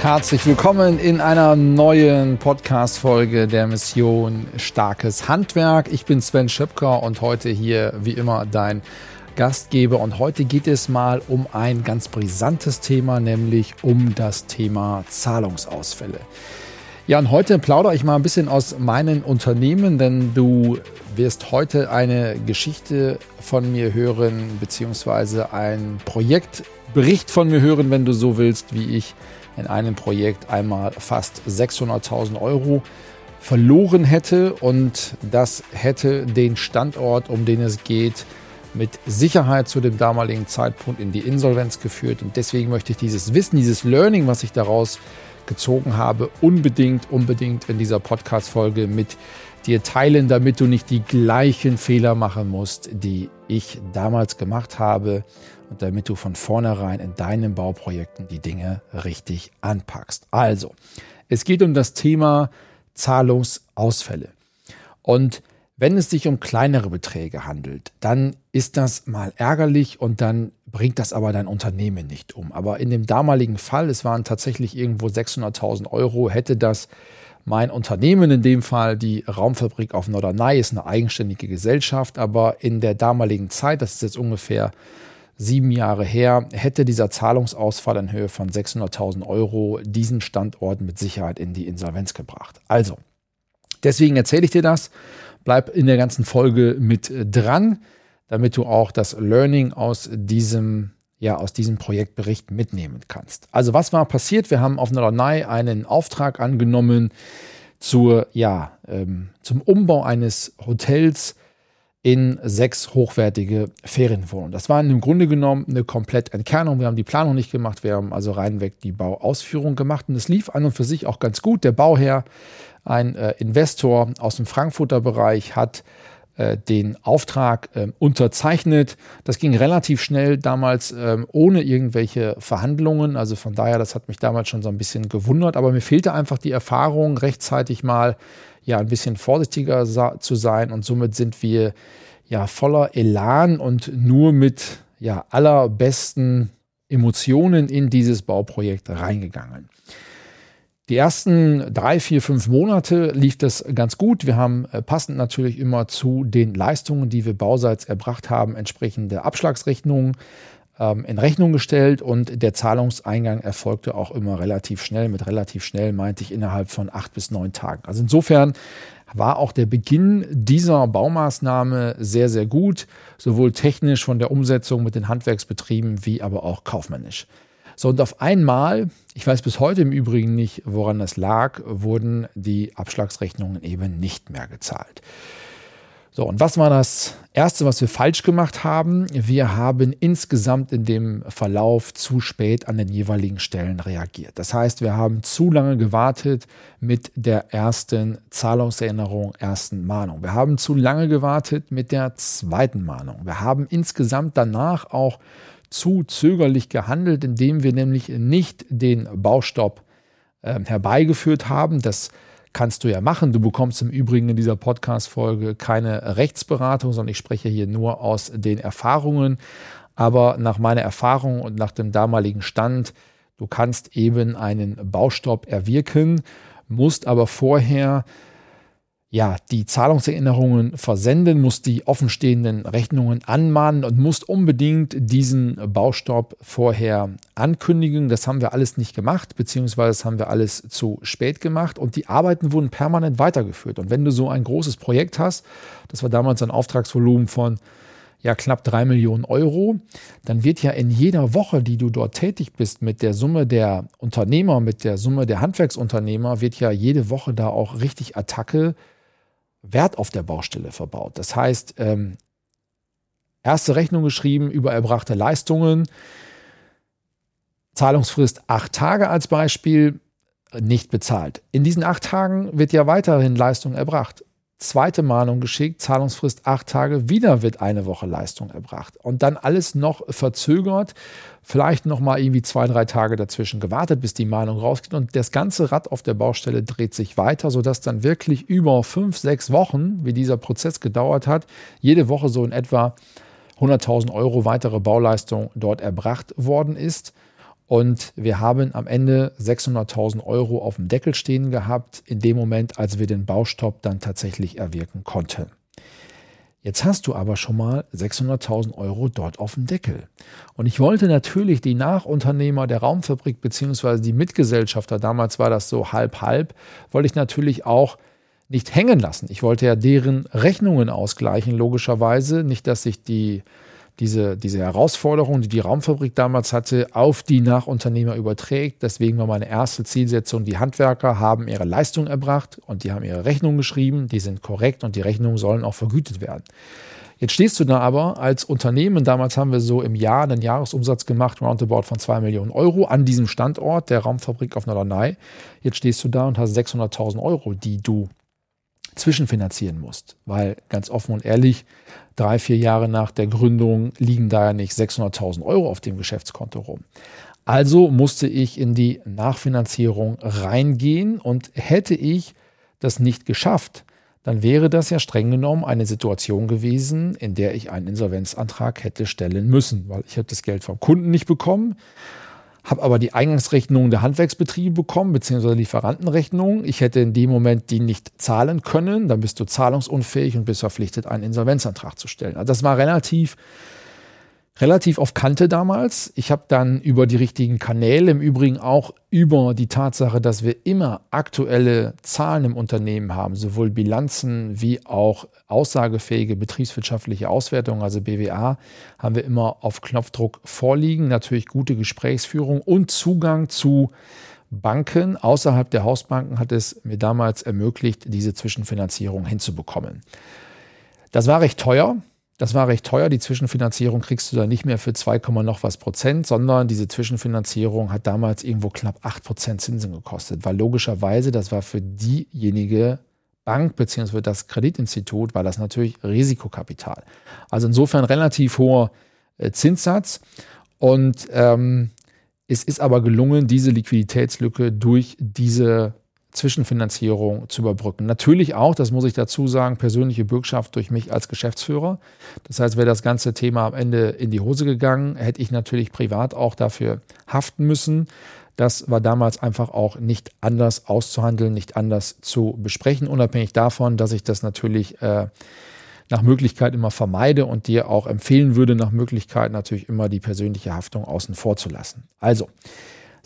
Herzlich willkommen in einer neuen Podcast-Folge der Mission Starkes Handwerk. Ich bin Sven Schöpker und heute hier wie immer dein Gastgeber. Und heute geht es mal um ein ganz brisantes Thema, nämlich um das Thema Zahlungsausfälle. Ja, und heute plaudere ich mal ein bisschen aus meinen Unternehmen, denn du wirst heute eine Geschichte von mir hören, beziehungsweise ein Projektbericht von mir hören, wenn du so willst, wie ich in einem Projekt einmal fast 600.000 Euro verloren hätte und das hätte den Standort, um den es geht, mit Sicherheit zu dem damaligen Zeitpunkt in die Insolvenz geführt. Und deswegen möchte ich dieses Wissen, dieses Learning, was ich daraus gezogen habe, unbedingt, unbedingt in dieser Podcast-Folge mit dir teilen, damit du nicht die gleichen Fehler machen musst, die ich damals gemacht habe und damit du von vornherein in deinen Bauprojekten die Dinge richtig anpackst. Also, es geht um das Thema Zahlungsausfälle. Und wenn es sich um kleinere Beträge handelt, dann ist das mal ärgerlich und dann bringt das aber dein Unternehmen nicht um. Aber in dem damaligen Fall, es waren tatsächlich irgendwo 600.000 Euro, hätte das mein Unternehmen, in dem Fall die Raumfabrik auf Norderney, ist eine eigenständige Gesellschaft, aber in der damaligen Zeit, das ist jetzt ungefähr sieben Jahre her, hätte dieser Zahlungsausfall in Höhe von 600.000 Euro diesen Standort mit Sicherheit in die Insolvenz gebracht. Also, deswegen erzähle ich dir das. Bleib in der ganzen Folge mit dran, damit du auch das Learning aus diesem ja, aus diesem Projektbericht mitnehmen kannst. Also was war passiert? Wir haben auf Norderney einen Auftrag angenommen zur, ja, ähm, zum Umbau eines Hotels in sechs hochwertige Ferienwohnungen. Das war im Grunde genommen eine komplett Entkernung. Wir haben die Planung nicht gemacht, wir haben also reinweg die Bauausführung gemacht und es lief an und für sich auch ganz gut. Der Bauherr, ein äh, Investor aus dem Frankfurter Bereich, hat den Auftrag äh, unterzeichnet. Das ging relativ schnell damals äh, ohne irgendwelche Verhandlungen. Also von daher, das hat mich damals schon so ein bisschen gewundert. Aber mir fehlte einfach die Erfahrung, rechtzeitig mal ja ein bisschen vorsichtiger zu sein. Und somit sind wir ja voller Elan und nur mit ja allerbesten Emotionen in dieses Bauprojekt reingegangen. Die ersten drei, vier, fünf Monate lief das ganz gut. Wir haben äh, passend natürlich immer zu den Leistungen, die wir bauseits erbracht haben, entsprechende Abschlagsrechnungen ähm, in Rechnung gestellt und der Zahlungseingang erfolgte auch immer relativ schnell. Mit relativ schnell meinte ich innerhalb von acht bis neun Tagen. Also insofern war auch der Beginn dieser Baumaßnahme sehr, sehr gut, sowohl technisch von der Umsetzung mit den Handwerksbetrieben wie aber auch kaufmännisch. So, und auf einmal, ich weiß bis heute im Übrigen nicht, woran das lag, wurden die Abschlagsrechnungen eben nicht mehr gezahlt. So, und was war das Erste, was wir falsch gemacht haben? Wir haben insgesamt in dem Verlauf zu spät an den jeweiligen Stellen reagiert. Das heißt, wir haben zu lange gewartet mit der ersten Zahlungserinnerung, ersten Mahnung. Wir haben zu lange gewartet mit der zweiten Mahnung. Wir haben insgesamt danach auch zu zögerlich gehandelt, indem wir nämlich nicht den Baustopp äh, herbeigeführt haben. Das kannst du ja machen. Du bekommst im Übrigen in dieser Podcast-Folge keine Rechtsberatung, sondern ich spreche hier nur aus den Erfahrungen. Aber nach meiner Erfahrung und nach dem damaligen Stand, du kannst eben einen Baustopp erwirken, musst aber vorher ja, die Zahlungserinnerungen versenden, musst die offenstehenden Rechnungen anmahnen und musst unbedingt diesen Baustopp vorher ankündigen. Das haben wir alles nicht gemacht, beziehungsweise das haben wir alles zu spät gemacht und die Arbeiten wurden permanent weitergeführt. Und wenn du so ein großes Projekt hast, das war damals ein Auftragsvolumen von ja knapp drei Millionen Euro, dann wird ja in jeder Woche, die du dort tätig bist, mit der Summe der Unternehmer, mit der Summe der Handwerksunternehmer, wird ja jede Woche da auch richtig Attacke Wert auf der Baustelle verbaut. Das heißt, ähm, erste Rechnung geschrieben über erbrachte Leistungen, Zahlungsfrist acht Tage als Beispiel, nicht bezahlt. In diesen acht Tagen wird ja weiterhin Leistung erbracht. Zweite Mahnung geschickt, Zahlungsfrist acht Tage, wieder wird eine Woche Leistung erbracht. Und dann alles noch verzögert, vielleicht noch mal irgendwie zwei, drei Tage dazwischen gewartet, bis die Mahnung rausgeht. Und das ganze Rad auf der Baustelle dreht sich weiter, sodass dann wirklich über fünf, sechs Wochen, wie dieser Prozess gedauert hat, jede Woche so in etwa 100.000 Euro weitere Bauleistung dort erbracht worden ist. Und wir haben am Ende 600.000 Euro auf dem Deckel stehen gehabt, in dem Moment, als wir den Baustopp dann tatsächlich erwirken konnten. Jetzt hast du aber schon mal 600.000 Euro dort auf dem Deckel. Und ich wollte natürlich die Nachunternehmer der Raumfabrik beziehungsweise die Mitgesellschafter, damals war das so halb-halb, wollte ich natürlich auch nicht hängen lassen. Ich wollte ja deren Rechnungen ausgleichen, logischerweise. Nicht, dass sich die diese, diese Herausforderung, die die Raumfabrik damals hatte, auf die Nachunternehmer überträgt. Deswegen war meine erste Zielsetzung, die Handwerker haben ihre Leistung erbracht und die haben ihre Rechnungen geschrieben, die sind korrekt und die Rechnungen sollen auch vergütet werden. Jetzt stehst du da aber als Unternehmen, damals haben wir so im Jahr einen Jahresumsatz gemacht, roundabout von 2 Millionen Euro an diesem Standort der Raumfabrik auf Norderney. Jetzt stehst du da und hast 600.000 Euro, die du zwischenfinanzieren musst. Weil ganz offen und ehrlich, drei, vier Jahre nach der Gründung liegen da ja nicht 600.000 Euro auf dem Geschäftskonto rum. Also musste ich in die Nachfinanzierung reingehen und hätte ich das nicht geschafft, dann wäre das ja streng genommen eine Situation gewesen, in der ich einen Insolvenzantrag hätte stellen müssen, weil ich habe das Geld vom Kunden nicht bekommen habe aber die Eingangsrechnung der Handwerksbetriebe bekommen, beziehungsweise Lieferantenrechnung. Ich hätte in dem Moment die nicht zahlen können. Dann bist du zahlungsunfähig und bist verpflichtet, einen Insolvenzantrag zu stellen. Also das war relativ relativ auf Kante damals. Ich habe dann über die richtigen Kanäle, im Übrigen auch über die Tatsache, dass wir immer aktuelle Zahlen im Unternehmen haben, sowohl Bilanzen wie auch aussagefähige betriebswirtschaftliche Auswertungen, also BWA, haben wir immer auf Knopfdruck vorliegen. Natürlich gute Gesprächsführung und Zugang zu Banken außerhalb der Hausbanken hat es mir damals ermöglicht, diese Zwischenfinanzierung hinzubekommen. Das war recht teuer. Das war recht teuer. Die Zwischenfinanzierung kriegst du da nicht mehr für 2, noch was Prozent, sondern diese Zwischenfinanzierung hat damals irgendwo knapp 8 Prozent Zinsen gekostet, weil logischerweise das war für diejenige Bank bzw. das Kreditinstitut war das natürlich Risikokapital. Also insofern relativ hoher äh, Zinssatz und ähm, es ist aber gelungen, diese Liquiditätslücke durch diese Zwischenfinanzierung zu überbrücken. Natürlich auch, das muss ich dazu sagen, persönliche Bürgschaft durch mich als Geschäftsführer. Das heißt, wäre das ganze Thema am Ende in die Hose gegangen, hätte ich natürlich privat auch dafür haften müssen. Das war damals einfach auch nicht anders auszuhandeln, nicht anders zu besprechen, unabhängig davon, dass ich das natürlich äh, nach Möglichkeit immer vermeide und dir auch empfehlen würde, nach Möglichkeit natürlich immer die persönliche Haftung außen vor zu lassen. Also,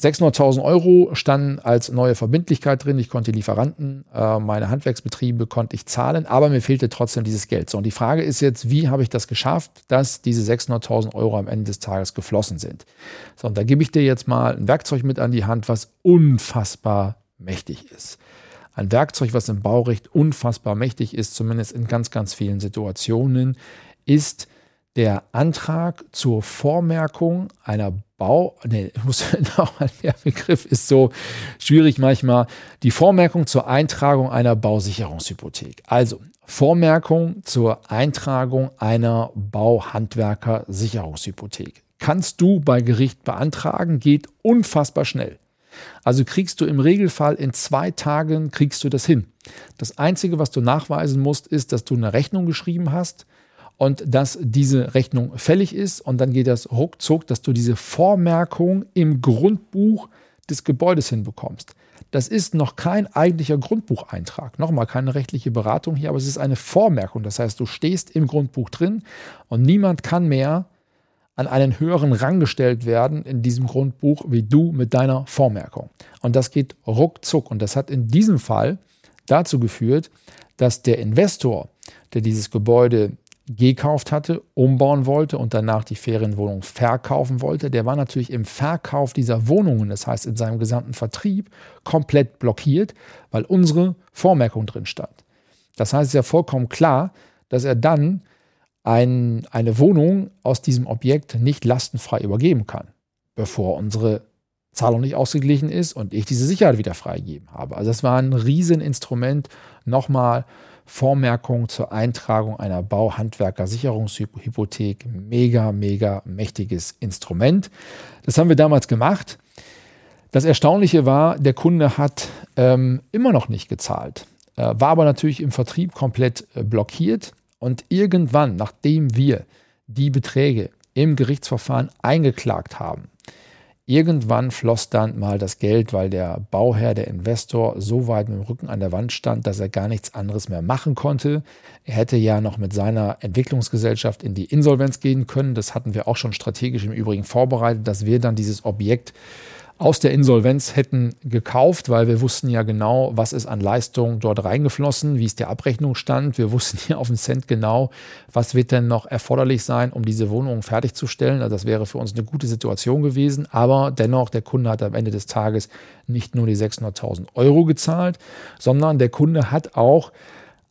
600.000 Euro standen als neue Verbindlichkeit drin. Ich konnte Lieferanten, äh, meine Handwerksbetriebe konnte ich zahlen, aber mir fehlte trotzdem dieses Geld. So, und die Frage ist jetzt, wie habe ich das geschafft, dass diese 600.000 Euro am Ende des Tages geflossen sind? So, und da gebe ich dir jetzt mal ein Werkzeug mit an die Hand, was unfassbar mächtig ist. Ein Werkzeug, was im Baurecht unfassbar mächtig ist, zumindest in ganz, ganz vielen Situationen, ist der Antrag zur Vormerkung einer Bau, nee, muss der Begriff ist so schwierig manchmal, die Vormerkung zur Eintragung einer Bausicherungshypothek. Also Vormerkung zur Eintragung einer Bauhandwerker-Sicherungshypothek. Kannst du bei Gericht beantragen, geht unfassbar schnell. Also kriegst du im Regelfall in zwei Tagen kriegst du das hin. Das Einzige, was du nachweisen musst, ist, dass du eine Rechnung geschrieben hast, und dass diese Rechnung fällig ist und dann geht das ruckzuck, dass du diese Vormerkung im Grundbuch des Gebäudes hinbekommst. Das ist noch kein eigentlicher Grundbucheintrag. Nochmal keine rechtliche Beratung hier, aber es ist eine Vormerkung. Das heißt, du stehst im Grundbuch drin und niemand kann mehr an einen höheren Rang gestellt werden in diesem Grundbuch wie du mit deiner Vormerkung. Und das geht ruckzuck. Und das hat in diesem Fall dazu geführt, dass der Investor, der dieses Gebäude gekauft hatte, umbauen wollte und danach die Ferienwohnung verkaufen wollte, der war natürlich im Verkauf dieser Wohnungen, das heißt in seinem gesamten Vertrieb, komplett blockiert, weil unsere Vormerkung drin stand. Das heißt, es ist ja vollkommen klar, dass er dann ein, eine Wohnung aus diesem Objekt nicht lastenfrei übergeben kann, bevor unsere Zahlung nicht ausgeglichen ist und ich diese Sicherheit wieder freigegeben habe. Also das war ein Rieseninstrument. Nochmal Vormerkung zur Eintragung einer Bauhandwerker-Sicherungshypothek. Mega, mega mächtiges Instrument. Das haben wir damals gemacht. Das Erstaunliche war, der Kunde hat ähm, immer noch nicht gezahlt, äh, war aber natürlich im Vertrieb komplett äh, blockiert. Und irgendwann, nachdem wir die Beträge im Gerichtsverfahren eingeklagt haben, Irgendwann floss dann mal das Geld, weil der Bauherr, der Investor so weit mit dem Rücken an der Wand stand, dass er gar nichts anderes mehr machen konnte. Er hätte ja noch mit seiner Entwicklungsgesellschaft in die Insolvenz gehen können. Das hatten wir auch schon strategisch im Übrigen vorbereitet, dass wir dann dieses Objekt aus der Insolvenz hätten gekauft, weil wir wussten ja genau, was ist an Leistung dort reingeflossen, wie ist der Abrechnungsstand. Wir wussten ja auf den Cent genau, was wird denn noch erforderlich sein, um diese Wohnung fertigzustellen. Also das wäre für uns eine gute Situation gewesen. Aber dennoch, der Kunde hat am Ende des Tages nicht nur die 600.000 Euro gezahlt, sondern der Kunde hat auch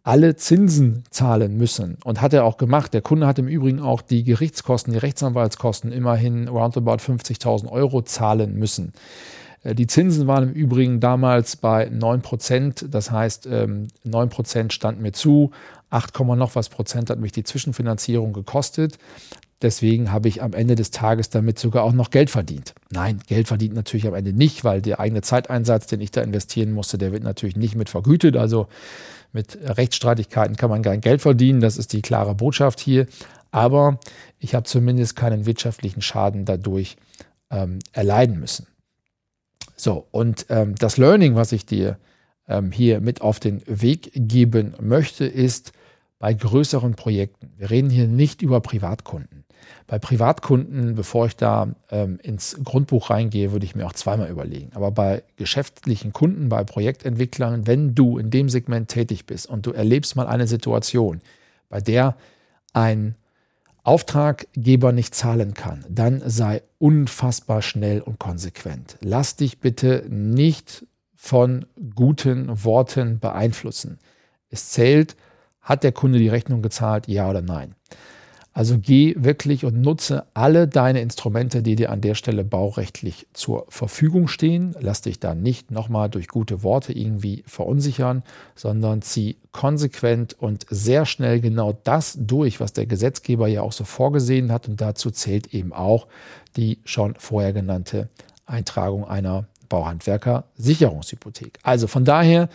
alle Zinsen zahlen müssen. Und hat er auch gemacht. Der Kunde hat im Übrigen auch die Gerichtskosten, die Rechtsanwaltskosten immerhin roundabout 50.000 Euro zahlen müssen. Äh, die Zinsen waren im Übrigen damals bei 9 Prozent. Das heißt, 9 ähm, Prozent stand mir zu. 8, noch was Prozent hat mich die Zwischenfinanzierung gekostet. Deswegen habe ich am Ende des Tages damit sogar auch noch Geld verdient. Nein, Geld verdient natürlich am Ende nicht, weil der eigene Zeiteinsatz, den ich da investieren musste, der wird natürlich nicht mit vergütet. Also mit Rechtsstreitigkeiten kann man kein Geld verdienen. Das ist die klare Botschaft hier. Aber ich habe zumindest keinen wirtschaftlichen Schaden dadurch ähm, erleiden müssen. So, und ähm, das Learning, was ich dir ähm, hier mit auf den Weg geben möchte, ist bei größeren Projekten. Wir reden hier nicht über Privatkunden. Bei Privatkunden, bevor ich da ähm, ins Grundbuch reingehe, würde ich mir auch zweimal überlegen. Aber bei geschäftlichen Kunden, bei Projektentwicklern, wenn du in dem Segment tätig bist und du erlebst mal eine Situation, bei der ein Auftraggeber nicht zahlen kann, dann sei unfassbar schnell und konsequent. Lass dich bitte nicht von guten Worten beeinflussen. Es zählt, hat der Kunde die Rechnung gezahlt, ja oder nein. Also geh wirklich und nutze alle deine Instrumente, die dir an der Stelle baurechtlich zur Verfügung stehen. Lass dich da nicht nochmal durch gute Worte irgendwie verunsichern, sondern zieh konsequent und sehr schnell genau das durch, was der Gesetzgeber ja auch so vorgesehen hat. Und dazu zählt eben auch die schon vorher genannte Eintragung einer Bauhandwerker-Sicherungshypothek. Also von daher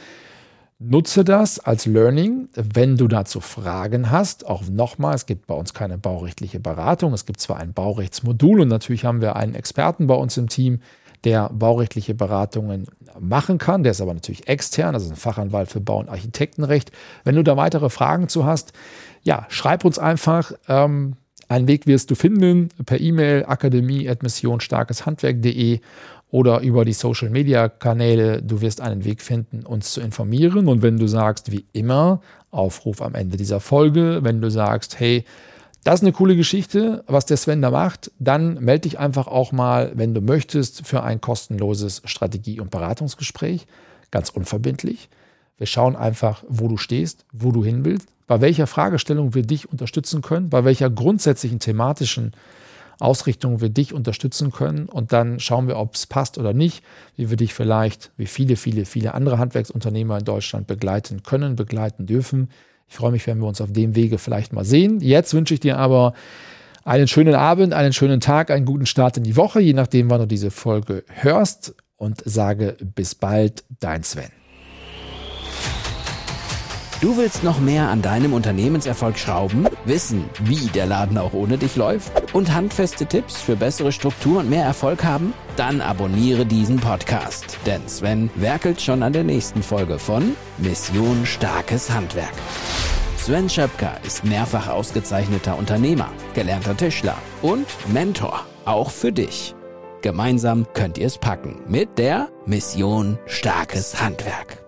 Nutze das als Learning, wenn du dazu Fragen hast. Auch nochmal, es gibt bei uns keine baurechtliche Beratung. Es gibt zwar ein Baurechtsmodul und natürlich haben wir einen Experten bei uns im Team, der baurechtliche Beratungen machen kann. Der ist aber natürlich extern, also ein Fachanwalt für Bau- und Architektenrecht. Wenn du da weitere Fragen zu hast, ja, schreib uns einfach. Ähm, einen Weg wirst du finden per E-Mail akademie.missionsstarkeshandwerk.de oder über die Social Media Kanäle. Du wirst einen Weg finden, uns zu informieren. Und wenn du sagst, wie immer, Aufruf am Ende dieser Folge, wenn du sagst, hey, das ist eine coole Geschichte, was der Sven da macht, dann melde dich einfach auch mal, wenn du möchtest, für ein kostenloses Strategie- und Beratungsgespräch. Ganz unverbindlich. Wir schauen einfach, wo du stehst, wo du hin willst, bei welcher Fragestellung wir dich unterstützen können, bei welcher grundsätzlichen thematischen Ausrichtung wir dich unterstützen können und dann schauen wir, ob es passt oder nicht, wie wir dich vielleicht, wie viele, viele, viele andere Handwerksunternehmer in Deutschland begleiten können, begleiten dürfen. Ich freue mich, wenn wir uns auf dem Wege vielleicht mal sehen. Jetzt wünsche ich dir aber einen schönen Abend, einen schönen Tag, einen guten Start in die Woche, je nachdem, wann du diese Folge hörst und sage bis bald, dein Sven. Du willst noch mehr an deinem Unternehmenserfolg schrauben, wissen, wie der Laden auch ohne dich läuft und handfeste Tipps für bessere Struktur und mehr Erfolg haben? Dann abonniere diesen Podcast, denn Sven werkelt schon an der nächsten Folge von Mission Starkes Handwerk. Sven Schöpker ist mehrfach ausgezeichneter Unternehmer, gelernter Tischler und Mentor, auch für dich. Gemeinsam könnt ihr es packen mit der Mission Starkes Handwerk.